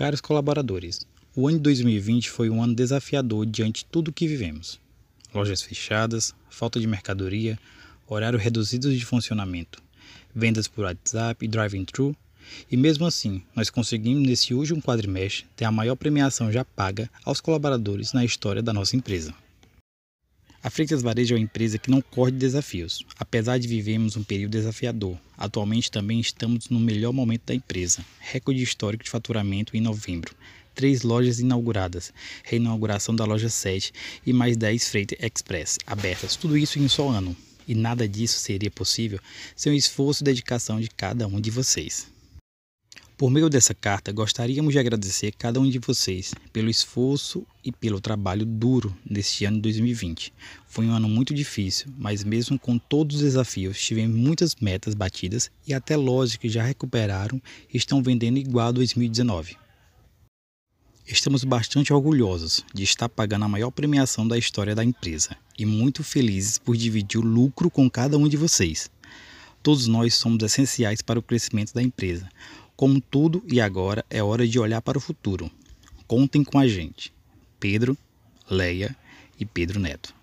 Caros colaboradores, o ano de 2020 foi um ano desafiador diante de tudo o que vivemos. Lojas fechadas, falta de mercadoria, horário reduzido de funcionamento, vendas por WhatsApp e driving-thru, e mesmo assim, nós conseguimos nesse último quadrimestre ter a maior premiação já paga aos colaboradores na história da nossa empresa. A Freitas Varejo é uma empresa que não corre de desafios. Apesar de vivermos um período desafiador, atualmente também estamos no melhor momento da empresa. Recorde histórico de faturamento em novembro. Três lojas inauguradas, reinauguração da loja 7 e mais 10 Freight Express abertas. Tudo isso em um só ano. E nada disso seria possível sem o esforço e dedicação de cada um de vocês. Por meio dessa carta, gostaríamos de agradecer cada um de vocês pelo esforço e pelo trabalho duro neste ano de 2020. Foi um ano muito difícil, mas mesmo com todos os desafios, tivemos muitas metas batidas e até lojas que já recuperaram e estão vendendo igual a 2019. Estamos bastante orgulhosos de estar pagando a maior premiação da história da empresa e muito felizes por dividir o lucro com cada um de vocês. Todos nós somos essenciais para o crescimento da empresa como tudo e agora é hora de olhar para o futuro. Contem com a gente. Pedro, Leia e Pedro Neto.